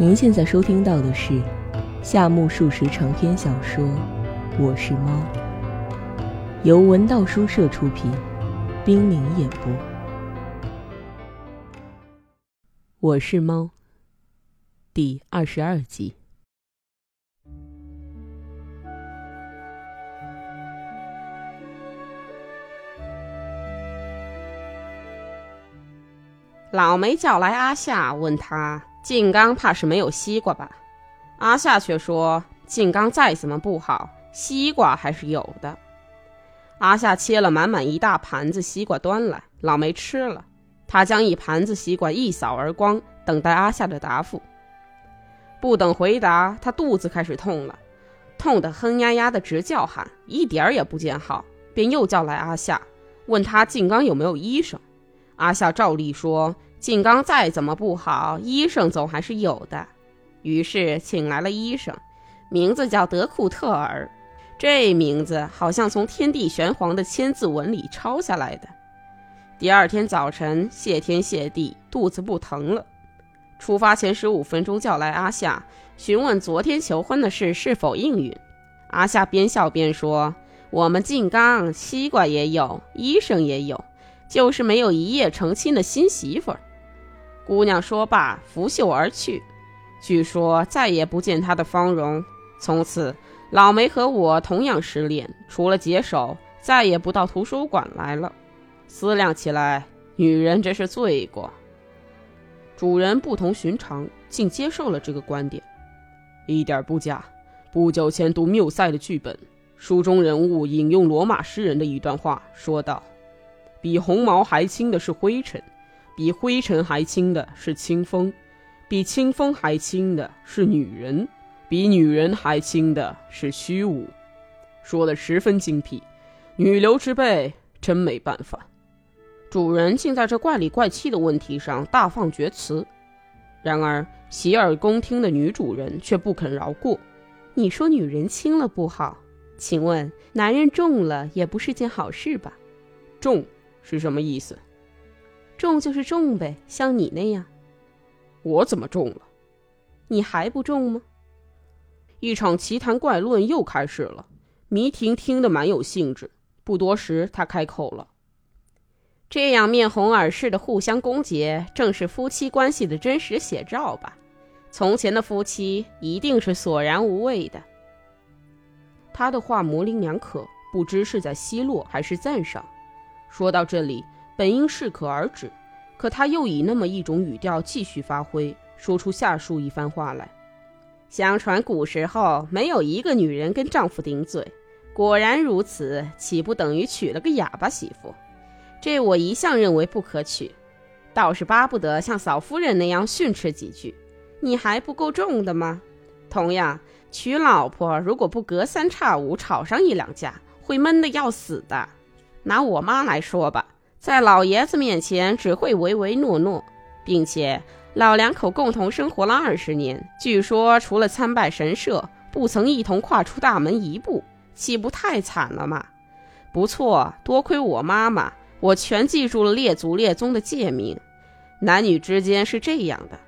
您现在收听到的是夏目漱石长篇小说《我是猫》，由文道书社出品，冰凌演播。我是猫，第二十二集。老梅叫来阿夏，问他。静刚怕是没有西瓜吧？阿夏却说：“静刚再怎么不好，西瓜还是有的。”阿夏切了满满一大盘子西瓜端来，老梅吃了。他将一盘子西瓜一扫而光，等待阿夏的答复。不等回答，他肚子开始痛了，痛得哼呀呀的直叫喊，一点儿也不见好，便又叫来阿夏，问他静刚有没有医生。阿夏照例说。静刚再怎么不好，医生总还是有的。于是请来了医生，名字叫德库特尔。这名字好像从天地玄黄的千字文里抄下来的。第二天早晨，谢天谢地，肚子不疼了。出发前十五分钟叫来阿夏，询问昨天求婚的事是否应允。阿夏边笑边说：“我们静刚西瓜也有，医生也有，就是没有一夜成亲的新媳妇儿。”姑娘说罢，拂袖而去。据说再也不见她的芳容。从此，老梅和我同样失恋，除了解手，再也不到图书馆来了。思量起来，女人真是罪过。主人不同寻常，竟接受了这个观点，一点不假。不久前读缪塞的剧本，书中人物引用罗马诗人的一段话，说道：“比红毛还轻的是灰尘。”比灰尘还轻的是清风，比清风还轻的是女人，比女人还轻的是虚无。说的十分精辟，女流之辈真没办法。主人竟在这怪里怪气的问题上大放厥词，然而洗耳恭听的女主人却不肯饶过。你说女人轻了不好，请问男人重了也不是件好事吧？重是什么意思？重就是重呗，像你那样。我怎么重了？你还不重吗？一场奇谈怪论又开始了。迷婷听得蛮有兴致。不多时，他开口了：“这样面红耳赤的互相攻讦，正是夫妻关系的真实写照吧？从前的夫妻一定是索然无味的。”他的话模棱两可，不知是在奚落还是赞赏。说到这里。本应适可而止，可他又以那么一种语调继续发挥，说出下述一番话来：相传古时候没有一个女人跟丈夫顶嘴，果然如此，岂不等于娶了个哑巴媳妇？这我一向认为不可取，倒是巴不得像嫂夫人那样训斥几句。你还不够重的吗？同样，娶老婆如果不隔三差五吵上一两架，会闷得要死的。拿我妈来说吧。在老爷子面前只会唯唯诺诺，并且老两口共同生活了二十年，据说除了参拜神社，不曾一同跨出大门一步，岂不太惨了吗？不错，多亏我妈妈，我全记住了列祖列宗的诫命。男女之间是这样的，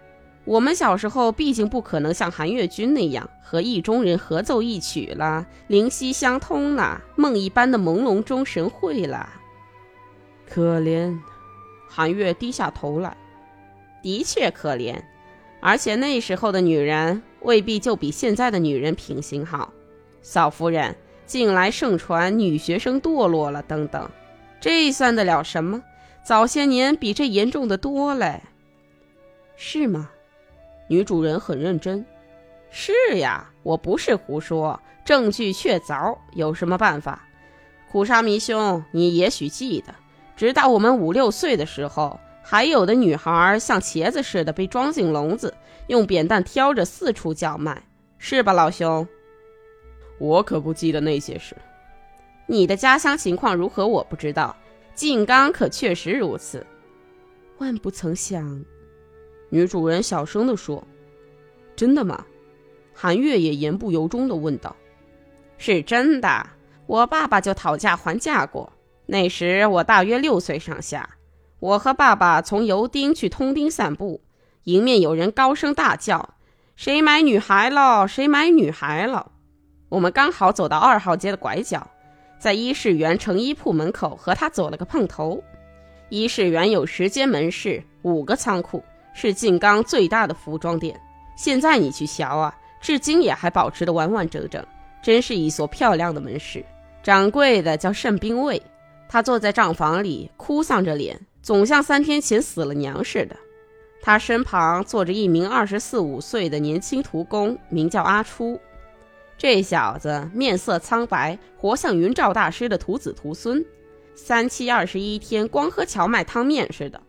我们小时候毕竟不可能像韩月君那样和意中人合奏一曲了，灵犀相通啦，梦一般的朦胧中神会了。可怜，韩月低下头来。的确可怜，而且那时候的女人未必就比现在的女人品行好。嫂夫人，近来盛传女学生堕落了，等等，这算得了什么？早些年比这严重的多嘞。是吗？女主人很认真。是呀，我不是胡说，证据确凿。有什么办法？苦沙弥兄，你也许记得。直到我们五六岁的时候，还有的女孩像茄子似的被装进笼子，用扁担挑着四处叫卖，是吧，老兄？我可不记得那些事。你的家乡情况如何？我不知道。静冈可确实如此。万不曾想，女主人小声地说：“真的吗？”韩月也言不由衷地问道：“是真的。我爸爸就讨价还价过。”那时我大约六岁上下，我和爸爸从油丁去通丁散步，迎面有人高声大叫：“谁买女孩了？谁买女孩了？我们刚好走到二号街的拐角，在伊势园成衣铺门口和他走了个碰头。伊势园有十间门市，五个仓库，是静冈最大的服装店。现在你去瞧啊，至今也还保持得完完整整，真是一所漂亮的门市。掌柜的叫盛兵卫，他坐在账房里，哭丧着脸，总像三天前死了娘似的。他身旁坐着一名二十四五岁的年轻徒工，名叫阿初。这小子面色苍白，活像云照大师的徒子徒孙，三七二十一天光喝荞麦汤面似的。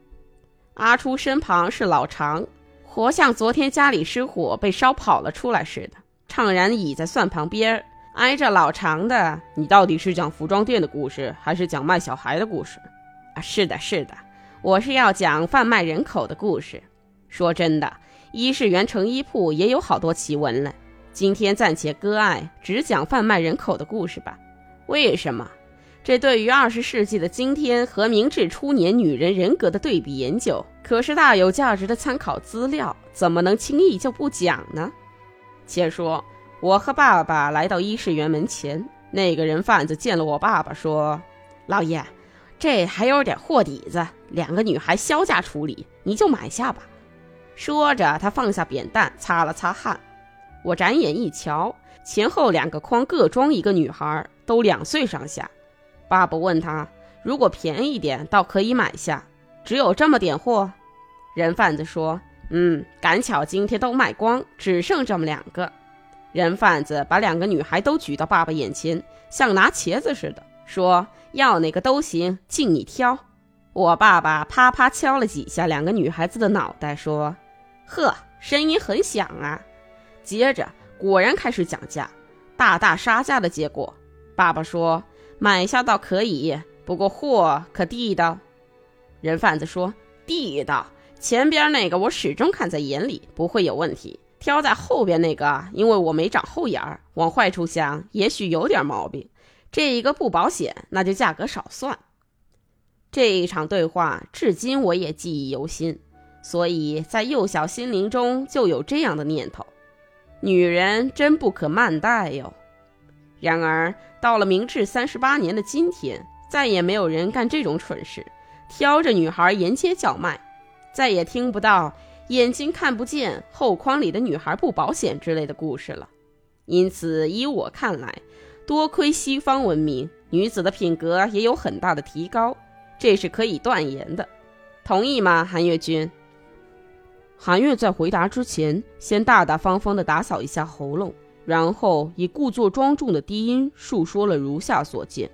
阿初身旁是老常，活像昨天家里失火被烧跑了出来似的，怅然倚在蒜旁边儿，挨着老长的。你到底是讲服装店的故事，还是讲卖小孩的故事？啊，是的，是的。我是要讲贩卖人口的故事。说真的，伊势原成衣铺也有好多奇闻了。今天暂且割爱，只讲贩卖人口的故事吧。为什么？这对于二十世纪的今天和明治初年女人人格的对比研究，可是大有价值的参考资料。怎么能轻易就不讲呢？且说我和爸爸来到伊势园门前，那个人贩子见了我爸爸，说：“老爷。”这还有点货底子，两个女孩销价处理，你就买下吧。说着，他放下扁担，擦了擦汗。我展眼一瞧，前后两个筐各装一个女孩，都两岁上下。爸爸问他：“如果便宜点，倒可以买下。只有这么点货？”人贩子说：“嗯，赶巧今天都卖光，只剩这么两个。”人贩子把两个女孩都举到爸爸眼前，像拿茄子似的，说。要哪个都行，尽你挑。我爸爸啪啪敲了几下两个女孩子的脑袋，说：“呵，声音很响啊。”接着果然开始讲价，大大杀价的结果。爸爸说：“买下倒可以，不过货可地道。”人贩子说：“地道，前边那个我始终看在眼里，不会有问题。挑在后边那个，因为我没长后眼儿，往坏处想，也许有点毛病。”这一个不保险，那就价格少算。这一场对话至今我也记忆犹新，所以在幼小心灵中就有这样的念头：女人真不可慢待哟。然而到了明治三十八年的今天，再也没有人干这种蠢事，挑着女孩沿街叫卖，再也听不到眼睛看不见后筐里的女孩不保险之类的故事了。因此，依我看来。多亏西方文明，女子的品格也有很大的提高，这是可以断言的。同意吗，韩月君？韩月在回答之前，先大大方方地打扫一下喉咙，然后以故作庄重的低音述说了如下所见：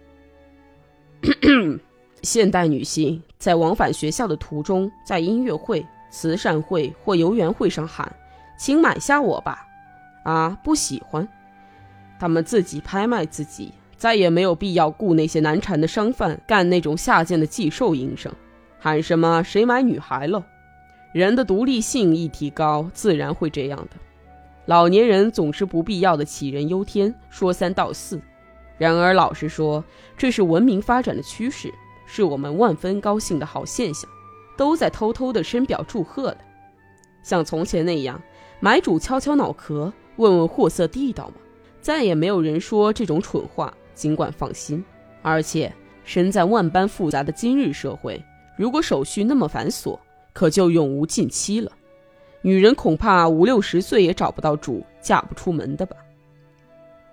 现代女性在往返学校的途中，在音乐会、慈善会或游园会上喊：“请买下我吧！”啊，不喜欢。他们自己拍卖自己，再也没有必要雇那些难缠的商贩干那种下贱的寄售营生，喊什么“谁买女孩了”。人的独立性一提高，自然会这样的。老年人总是不必要的杞人忧天，说三道四。然而，老实说，这是文明发展的趋势，是我们万分高兴的好现象，都在偷偷的深表祝贺了。像从前那样，买主敲敲脑壳，问问货色地道吗？再也没有人说这种蠢话，尽管放心。而且，身在万般复杂的今日社会，如果手续那么繁琐，可就永无尽期了。女人恐怕五六十岁也找不到主，嫁不出门的吧？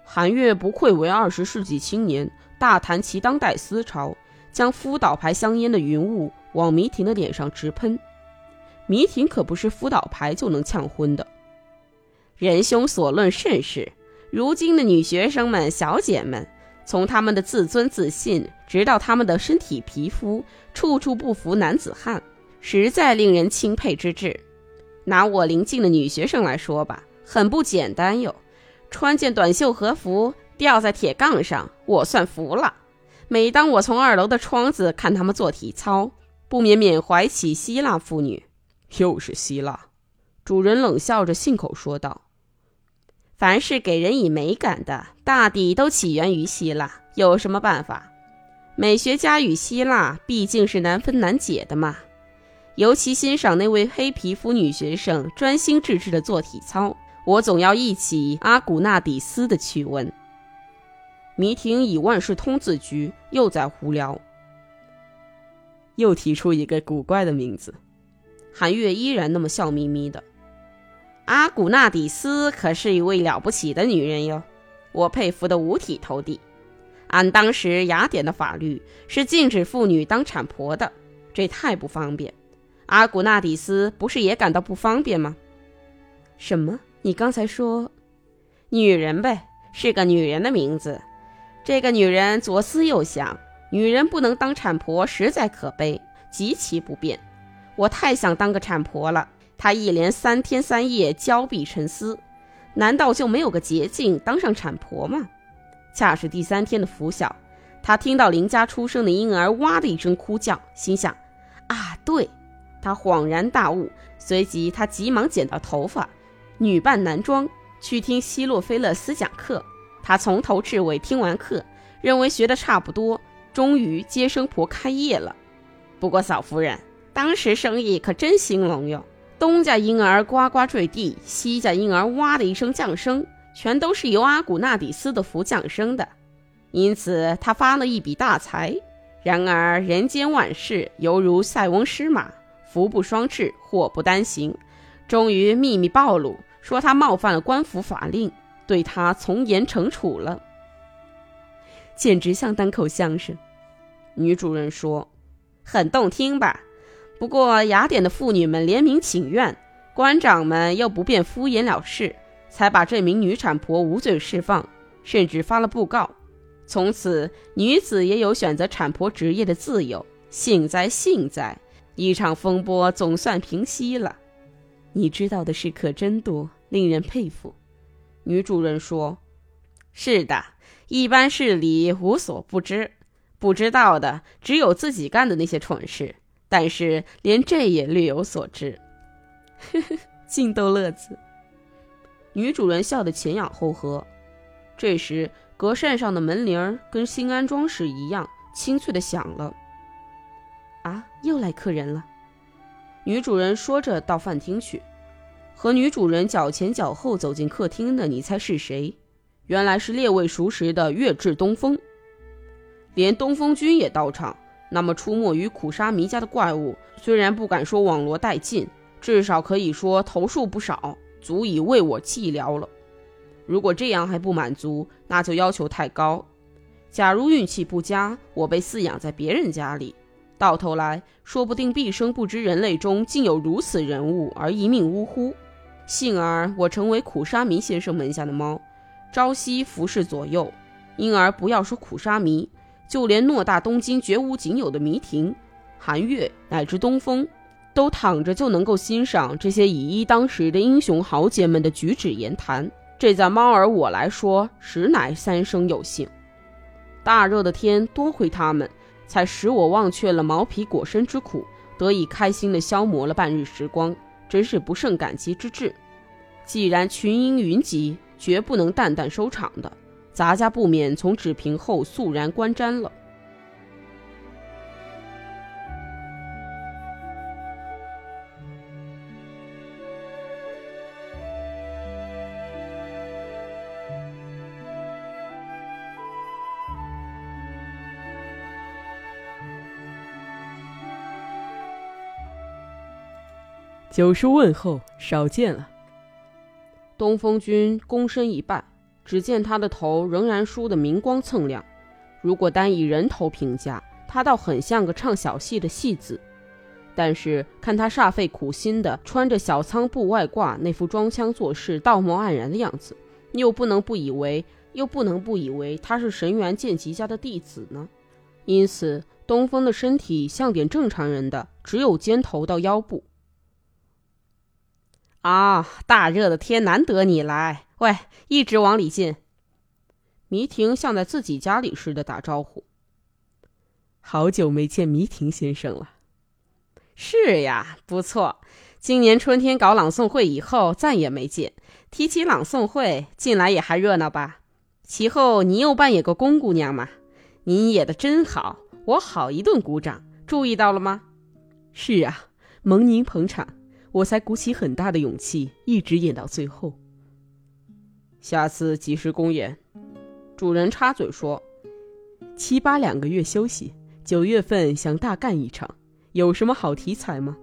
韩月不愧为二十世纪青年，大谈其当代思潮，将夫导牌香烟的云雾往迷婷的脸上直喷。迷婷可不是夫导牌就能呛昏的。仁兄所论甚是。如今的女学生们、小姐们，从她们的自尊自信，直到她们的身体皮肤，处处不服男子汉，实在令人钦佩之至。拿我邻近的女学生来说吧，很不简单哟。穿件短袖和服，吊在铁杠上，我算服了。每当我从二楼的窗子看她们做体操，不免缅怀起希腊妇女。又是希腊，主人冷笑着信口说道。凡是给人以美感的，大抵都起源于希腊。有什么办法？美学家与希腊毕竟是难分难解的嘛。尤其欣赏那位黑皮肤女学生专心致志的做体操，我总要忆起阿古纳底斯的趣闻。迷婷以万事通自居，又在胡聊，又提出一个古怪的名字。韩月依然那么笑眯眯的。阿古纳底斯可是一位了不起的女人哟，我佩服的五体投地。按当时雅典的法律，是禁止妇女当产婆的，这太不方便。阿古纳底斯不是也感到不方便吗？什么？你刚才说，女人呗，是个女人的名字。这个女人左思右想，女人不能当产婆，实在可悲，极其不便。我太想当个产婆了。她一连三天三夜焦臂沉思，难道就没有个捷径当上产婆吗？恰是第三天的拂晓，她听到邻家出生的婴儿哇的一声哭叫，心想：啊，对。她恍然大悟，随即她急忙剪掉头发，女扮男装去听希洛菲勒斯讲课。她从头至尾听完课，认为学的差不多，终于接生婆开业了。不过嫂夫人，当时生意可真兴隆哟。东家婴儿呱呱坠地，西家婴儿哇的一声降生，全都是由阿古纳底斯的福降生的，因此他发了一笔大财。然而人间万事犹如塞翁失马，福不双至，祸不单行。终于秘密暴露，说他冒犯了官府法令，对他从严惩处了。简直像单口相声。女主人说：“很动听吧？”不过，雅典的妇女们联名请愿，官长们又不便敷衍了事，才把这名女产婆无罪释放，甚至发了布告。从此，女子也有选择产婆职业的自由。幸哉幸哉，一场风波总算平息了。你知道的事可真多，令人佩服。女主人说：“是的，一般事理无所不知，不知道的只有自己干的那些蠢事。”但是连这也略有所知，呵呵，净逗乐子。女主人笑得前仰后合。这时，隔扇上的门铃儿跟新安装时一样清脆的响了。啊，又来客人了。女主人说着到饭厅去，和女主人脚前脚后走进客厅的，你猜是谁？原来是列位熟识的月至东风，连东风君也到场。那么出没于苦沙弥家的怪物，虽然不敢说网罗殆尽，至少可以说头数不少，足以为我寂寥了。如果这样还不满足，那就要求太高。假如运气不佳，我被饲养在别人家里，到头来说不定毕生不知人类中竟有如此人物而一命呜呼。幸而我成为苦沙弥先生门下的猫，朝夕服侍左右，因而不要说苦沙弥。就连偌大东京绝无仅有的迷亭、寒月乃至东风，都躺着就能够欣赏这些以一当十的英雄豪杰们的举止言谈。这在猫儿我来说，实乃三生有幸。大热的天，多亏他们，才使我忘却了毛皮裹身之苦，得以开心的消磨了半日时光，真是不胜感激之至。既然群英云集，绝不能淡淡收场的。杂家不免从纸屏后肃然观瞻了。九叔问候，少见了。东风君躬身一拜。只见他的头仍然梳得明光锃亮，如果单以人头评价，他倒很像个唱小戏的戏子。但是看他煞费苦心的穿着小仓布外褂，那副装腔作势、道貌岸然的样子，又不能不以为，又不能不以为他是神元剑吉家的弟子呢。因此，东风的身体像点正常人的，只有肩头到腰部。啊，大热的天，难得你来。喂，一直往里进。迷婷像在自己家里似的打招呼。好久没见迷婷先生了。是呀，不错。今年春天搞朗诵会以后，再也没见。提起朗诵会，近来也还热闹吧？其后你又扮演个宫姑娘嘛？您演的真好，我好一顿鼓掌。注意到了吗？是啊，蒙您捧场，我才鼓起很大的勇气，一直演到最后。下次及时公演？主人插嘴说：“七八两个月休息，九月份想大干一场，有什么好题材吗？”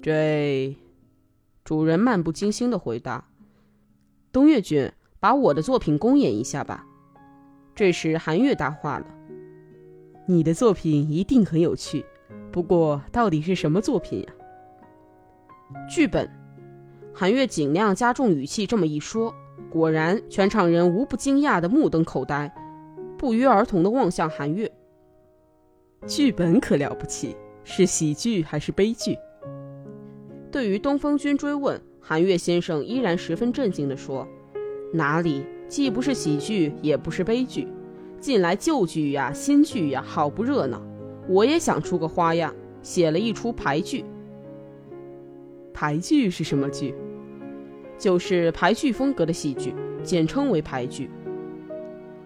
这，主人漫不经心的回答：“东岳君，把我的作品公演一下吧。”这时韩月搭话了：“你的作品一定很有趣，不过到底是什么作品呀？”剧本。韩月尽量加重语气这么一说。果然，全场人无不惊讶的目瞪口呆，不约而同的望向韩月。剧本可了不起，是喜剧还是悲剧？对于东风君追问，韩月先生依然十分震惊地说：“哪里，既不是喜剧，也不是悲剧。近来旧剧呀、新剧呀，好不热闹。我也想出个花样，写了一出排剧。排剧是什么剧？”就是排剧风格的戏剧，简称为排剧。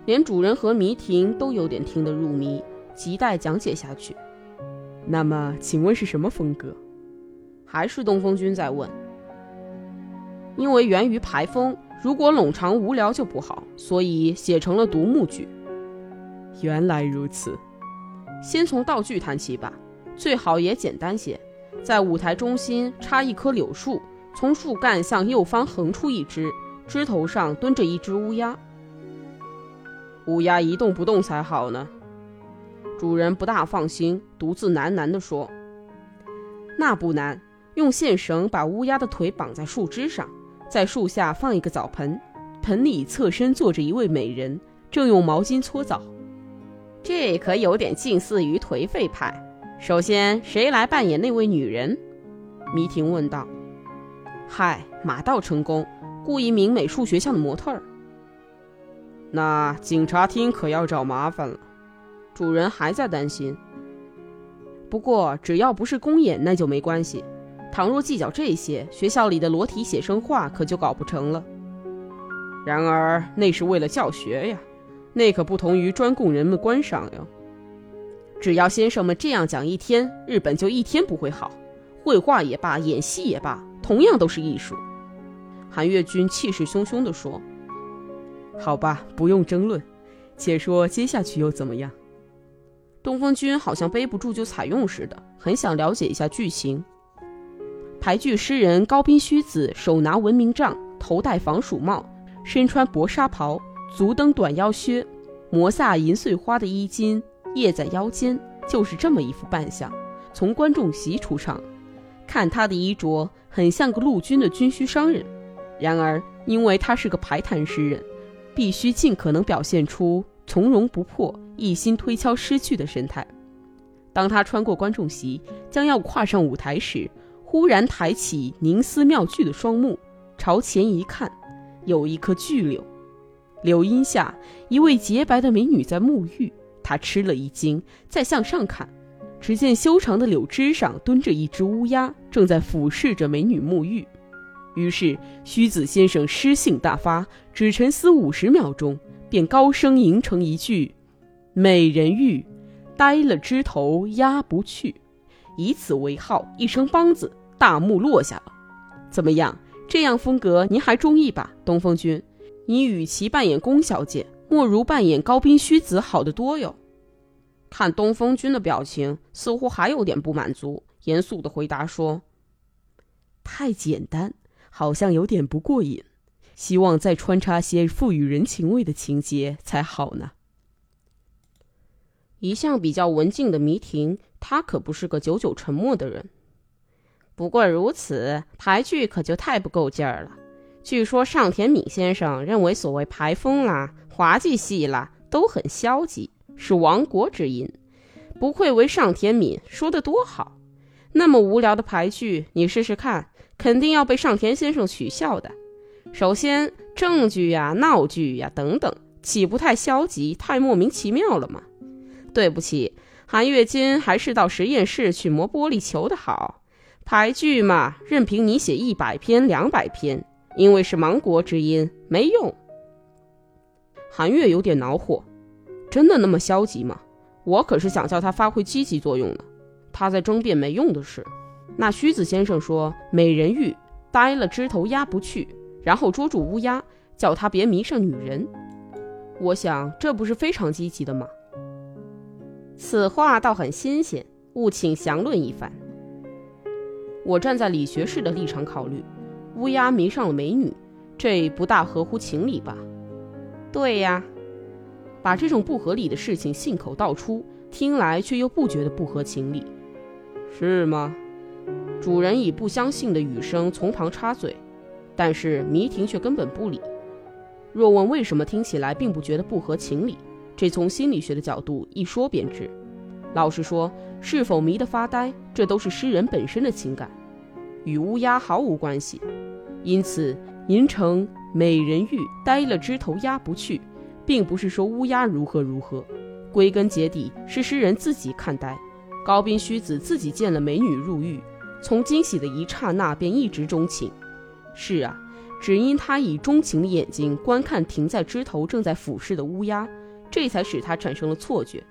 连主人和迷婷都有点听得入迷，亟待讲解下去。那么，请问是什么风格？还是东风君在问。因为源于排风，如果冗长无聊就不好，所以写成了独幕剧。原来如此。先从道具谈起吧，最好也简单些，在舞台中心插一棵柳树。从树干向右方横出一只，枝头上蹲着一只乌鸦。乌鸦一动不动才好呢。主人不大放心，独自喃喃地说：“那不难，用线绳把乌鸦的腿绑在树枝上，在树下放一个澡盆，盆里侧身坐着一位美人，正用毛巾搓澡。这可有点近似于颓废派。首先，谁来扮演那位女人？”迷婷问道。嗨，马到成功，雇一名美术学校的模特儿。那警察厅可要找麻烦了。主人还在担心。不过只要不是公演，那就没关系。倘若计较这些，学校里的裸体写生画可就搞不成了。然而那是为了教学呀，那可不同于专供人们观赏哟。只要先生们这样讲一天，日本就一天不会好。绘画也罢，演戏也罢。同样都是艺术，韩月君气势汹汹地说：“好吧，不用争论，且说接下去又怎么样？”东风君好像背不住就采用似的，很想了解一下剧情。排剧诗人高斌虚子手拿文明杖，头戴防鼠帽，身穿薄纱袍，足蹬短腰靴，摩飒银穗花的衣襟掖在腰间，就是这么一副扮相，从观众席出场。看他的衣着，很像个陆军的军需商人。然而，因为他是个排坛诗人，必须尽可能表现出从容不迫、一心推敲诗句的神态。当他穿过观众席，将要跨上舞台时，忽然抬起凝思妙句的双目，朝前一看，有一棵巨柳，柳荫下一位洁白的美女在沐浴。他吃了一惊，再向上看。只见修长的柳枝上蹲着一只乌鸦，正在俯视着美女沐浴。于是须子先生诗兴大发，只沉思五十秒钟，便高声吟成一句：“美人玉，呆了枝头压不去。”以此为号，一声梆子，大幕落下了。怎么样？这样风格您还中意吧，东风君？你与其扮演宫小姐，莫如扮演高滨虚子好得多哟。看东风君的表情，似乎还有点不满足，严肃的回答说：“太简单，好像有点不过瘾，希望再穿插些富予人情味的情节才好呢。”一向比较文静的迷婷，他可不是个久久沉默的人。不过如此，牌剧可就太不够劲儿了。据说上田敏先生认为，所谓牌风啦、滑稽戏啦，都很消极。是亡国之音，不愧为上田敏，说的多好。那么无聊的排剧，你试试看，肯定要被上田先生取笑的。首先，证据呀、闹剧呀等等，岂不太消极、太莫名其妙了吗？对不起，韩月金还是到实验室去磨玻璃球的好。排剧嘛，任凭你写一百篇、两百篇，因为是亡国之音，没用。韩月有点恼火。真的那么消极吗？我可是想叫他发挥积极作用呢。他在争辩没用的事。那须子先生说：“美人玉呆了枝头压不去，然后捉住乌鸦，叫他别迷上女人。我想这不是非常积极的吗？此话倒很新鲜，务请详论一番。我站在理学士的立场考虑，乌鸦迷上了美女，这不大合乎情理吧？对呀，把这种不合理的事情信口道出，听来却又不觉得不合情理，是吗？主人以不相信的语声从旁插嘴，但是迷婷却根本不理。若问为什么听起来并不觉得不合情理，这从心理学的角度一说便知。老实说，是否迷得发呆，这都是诗人本身的情感，与乌鸦毫无关系。因此，吟成美人玉呆了枝头压不去，并不是说乌鸦如何如何，归根结底是诗人自己看待。高滨虚子自己见了美女入狱，从惊喜的一刹那便一直钟情。是啊。只因他以钟情的眼睛观看停在枝头正在俯视的乌鸦，这才使他产生了错觉。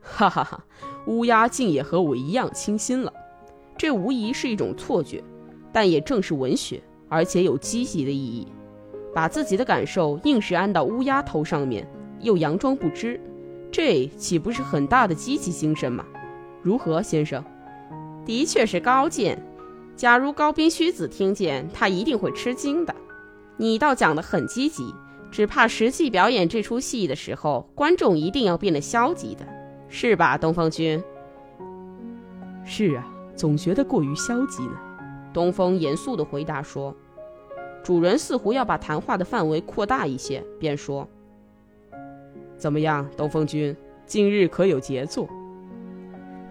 哈哈哈，乌鸦竟也和我一样倾心了，这无疑是一种错觉，但也正是文学，而且有积极的意义。把自己的感受硬是安到乌鸦头上面，又佯装不知，这岂不是很大的积极精神吗？如何，先生？的确是高见。假如高滨虚子听见，他一定会吃惊的。你倒讲得很积极，只怕实际表演这出戏的时候，观众一定要变得消极的，是吧，东方君？是啊，总觉得过于消极呢。东风严肃地回答说。主人似乎要把谈话的范围扩大一些，便说：“怎么样，东风君，近日可有杰作？”“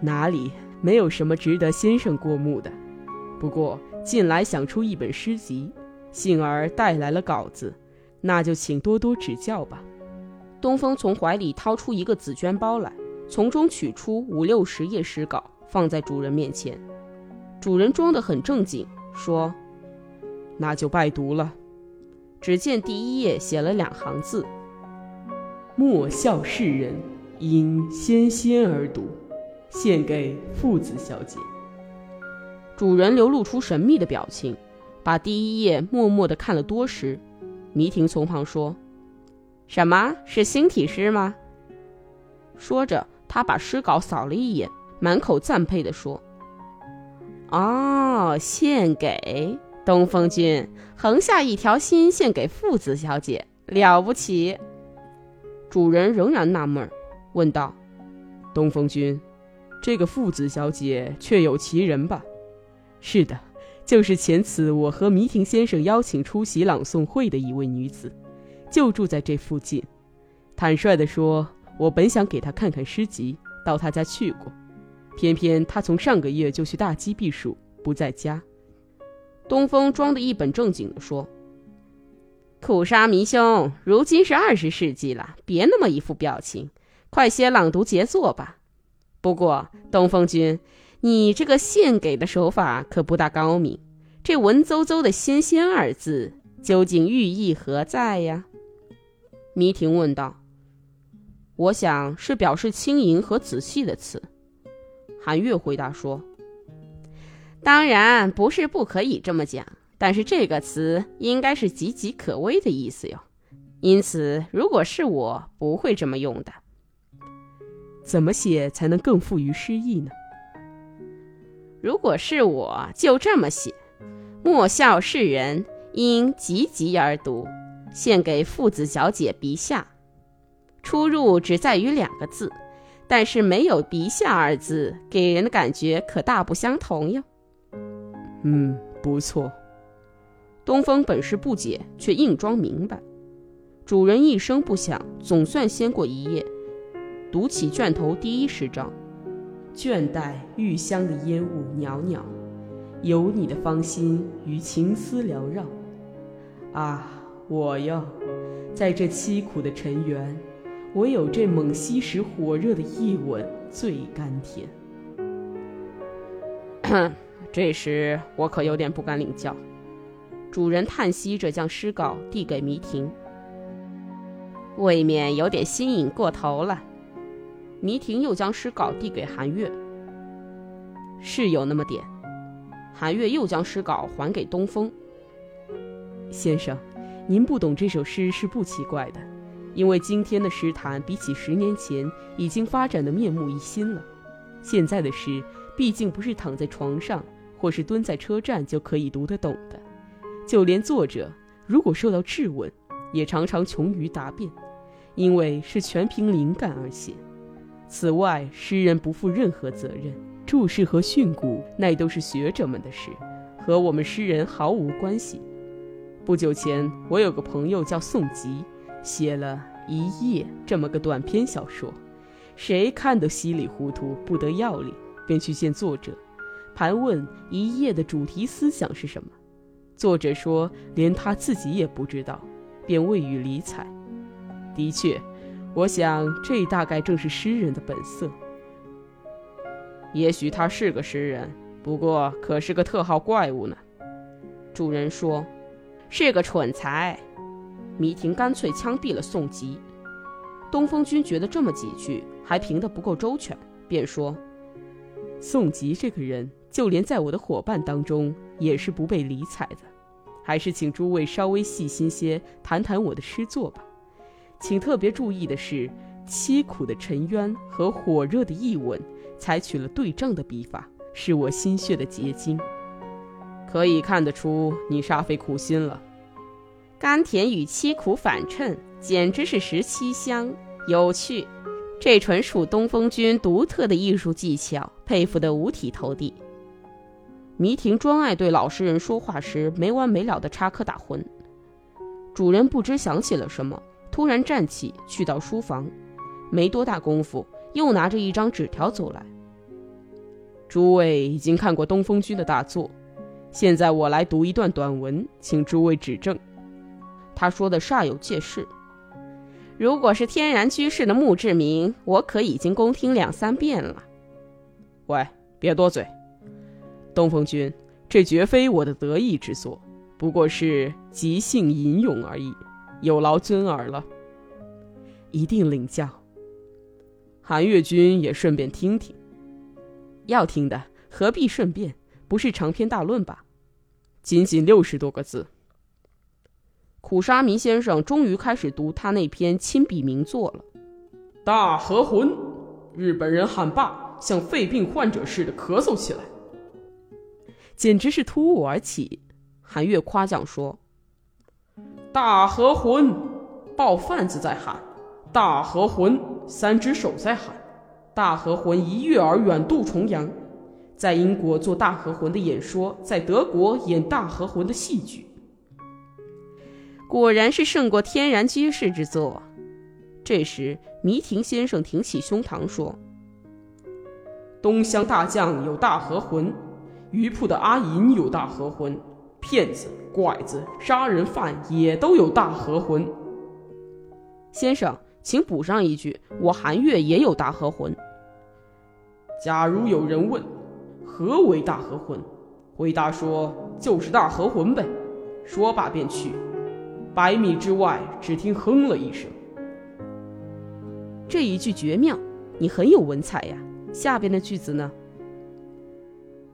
哪里，没有什么值得先生过目的。不过近来想出一本诗集。”幸而带来了稿子，那就请多多指教吧。东风从怀里掏出一个紫绢包来，从中取出五六十页诗稿，放在主人面前。主人装得很正经，说：“那就拜读了。”只见第一页写了两行字：“莫笑世人，因纤纤而读，献给父子小姐。”主人流露出神秘的表情。把第一页默默的看了多时，迷婷从旁说：“什么是新体诗吗？”说着，他把诗稿扫了一眼，满口赞佩地说：“哦，献给东风君，横下一条心献给父子小姐，了不起。”主人仍然纳闷，问道：“东风君，这个父子小姐确有其人吧？”“是的。”就是前次我和弥亭先生邀请出席朗诵会的一位女子，就住在这附近。坦率地说，我本想给她看看诗集，到她家去过，偏偏她从上个月就去大鸡避暑，不在家。东风装得一本正经地说：“苦沙弥兄，如今是二十世纪了，别那么一副表情，快些朗读杰作吧。不过，东风君。”你这个献给的手法可不大高明，这文绉绉的“纤纤”二字究竟寓意何在呀？迷婷问道。我想是表示轻盈和仔细的词。韩月回答说：“当然不是不可以这么讲，但是这个词应该是岌岌可危的意思哟。因此，如果是我，不会这么用的。怎么写才能更富于诗意呢？”如果是我，就这么写：莫笑世人，因汲汲而读，献给父子小姐陛下。出入只在于两个字，但是没有“陛下”二字，给人的感觉可大不相同哟。嗯，不错。东风本是不解，却硬装明白。主人一声不响，总算掀过一页，读起卷头第一十章。倦带玉香的烟雾袅袅，有你的芳心与情思缭绕。啊，我哟，在这凄苦的尘缘，唯有这猛吸时火热的一吻最甘甜。这时我可有点不敢领教。主人叹息着将诗稿递给迷婷，未免有点新颖过头了。迷婷又将诗稿递给韩月，是有那么点。韩月又将诗稿还给东风先生，您不懂这首诗是不奇怪的，因为今天的诗坛比起十年前已经发展的面目一新了。现在的诗毕竟不是躺在床上或是蹲在车站就可以读得懂的，就连作者如果受到质问，也常常穷于答辩，因为是全凭灵感而写。此外，诗人不负任何责任，注释和训诂那都是学者们的事，和我们诗人毫无关系。不久前，我有个朋友叫宋吉，写了一夜这么个短篇小说，谁看得稀里糊涂不得要领，便去见作者，盘问一夜的主题思想是什么。作者说连他自己也不知道，便未予理睬。的确，我想这大概正是诗人的本色。也许他是个诗人，不过可是个特号怪物呢。主人说。是个蠢材，迷婷干脆枪毙了宋吉。东风君觉得这么几句还评得不够周全，便说：“宋吉这个人，就连在我的伙伴当中也是不被理睬的。还是请诸位稍微细心些谈谈我的诗作吧。请特别注意的是，凄苦的沉冤和火热的译文，采取了对仗的笔法，是我心血的结晶。”可以看得出，你煞费苦心了。甘甜与凄苦反衬，简直是十七香，有趣。这纯属东风君独特的艺术技巧，佩服得五体投地。迷婷专爱对老实人说话时没完没了的插科打诨。主人不知想起了什么，突然站起去到书房，没多大功夫，又拿着一张纸条走来。诸位已经看过东风君的大作。现在我来读一段短文，请诸位指正。他说的煞有介事。如果是天然居士的墓志铭，我可已经恭听两三遍了。喂，别多嘴，东风君，这绝非我的得意之作，不过是即兴吟咏而已，有劳尊耳了。一定领教。韩月君也顺便听听。要听的，何必顺便？不是长篇大论吧？仅仅六十多个字。苦沙弥先生终于开始读他那篇亲笔名作了。大和魂，日本人喊罢，像肺病患者似的咳嗽起来，简直是突兀而起。韩月夸奖说：“大河魂，抱贩子在喊；大河魂，三只手在喊；大河魂一跃而远渡重洋。”在英国做大河魂的演说，在德国演大河魂的戏剧，果然是胜过天然居士之作。这时，弥亭先生挺起胸膛说：“东乡大将有大河魂，鱼铺的阿银有大和魂，骗子、拐子、杀人犯也都有大和魂。”先生，请补上一句：“我韩月也有大和魂。”假如有人问。何为大和魂？回答说：“就是大和魂呗。”说罢便去。百米之外，只听哼了一声。这一句绝妙，你很有文采呀。下边的句子呢？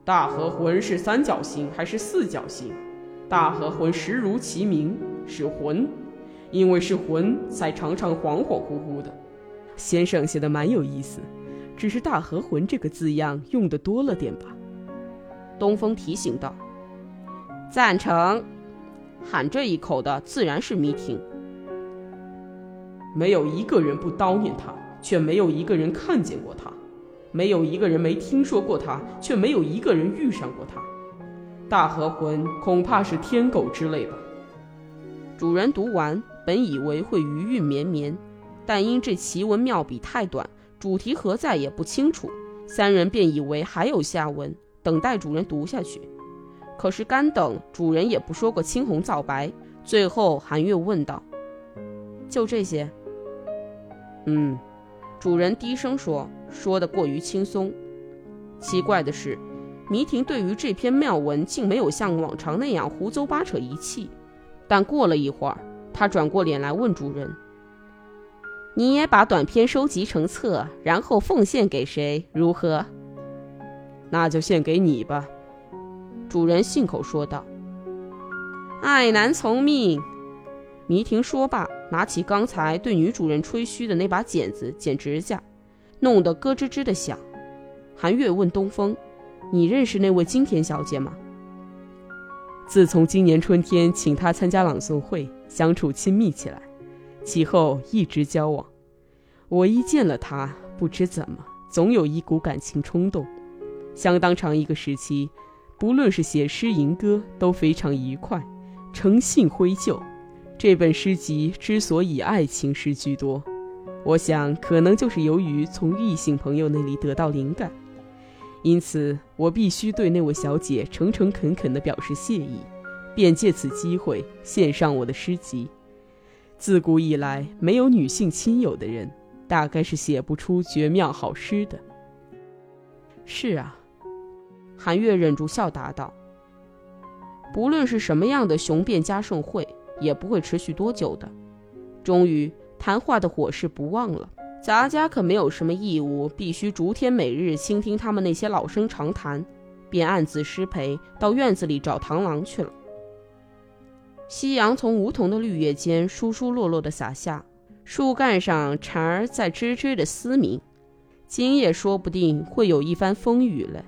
大和魂是三角形还是四角形？大和魂实如其名，是魂，因为是魂，才常常恍恍惚惚的。先生写的蛮有意思。只是“大和魂”这个字样用的多了点吧？东风提醒道。赞成，喊这一口的自然是迷婷。没有一个人不叨念他，却没有一个人看见过他；没有一个人没听说过他，却没有一个人遇上过他。大和魂恐怕是天狗之类吧？主人读完，本以为会余韵绵绵，但因这奇文妙笔太短。主题何在也不清楚，三人便以为还有下文，等待主人读下去。可是干等主人也不说个青红皂白，最后韩月问道：“就这些？”“嗯。”主人低声说，说的过于轻松。奇怪的是，迷婷对于这篇妙文竟没有像往常那样胡诌八扯一气。但过了一会儿，他转过脸来问主人。你也把短篇收集成册，然后奉献给谁？如何？那就献给你吧。”主人信口说道。“爱男从命。”迷婷说罢，拿起刚才对女主人吹嘘的那把剪子剪指甲，弄得咯吱吱的响。韩月问东风：“你认识那位金田小姐吗？”自从今年春天请她参加朗诵会，相处亲密起来，其后一直交往。我一见了她，不知怎么，总有一股感情冲动。相当长一个时期，不论是写诗吟歌，都非常愉快，诚信灰旧。这本诗集之所以爱情诗居多，我想可能就是由于从异性朋友那里得到灵感。因此，我必须对那位小姐诚诚恳恳地表示谢意，便借此机会献上我的诗集。自古以来，没有女性亲友的人，大概是写不出绝妙好诗的。是啊，韩月忍住笑答道：“不论是什么样的雄辩加盛会，也不会持续多久的。终于，谈话的火势不旺了。”杂家可没有什么义务，必须逐天每日倾听他们那些老生常谈，便暗自失陪，到院子里找螳螂去了。夕阳从梧桐的绿叶间疏疏落落的洒下，树干上蝉儿在吱吱的嘶鸣。今夜说不定会有一番风雨嘞。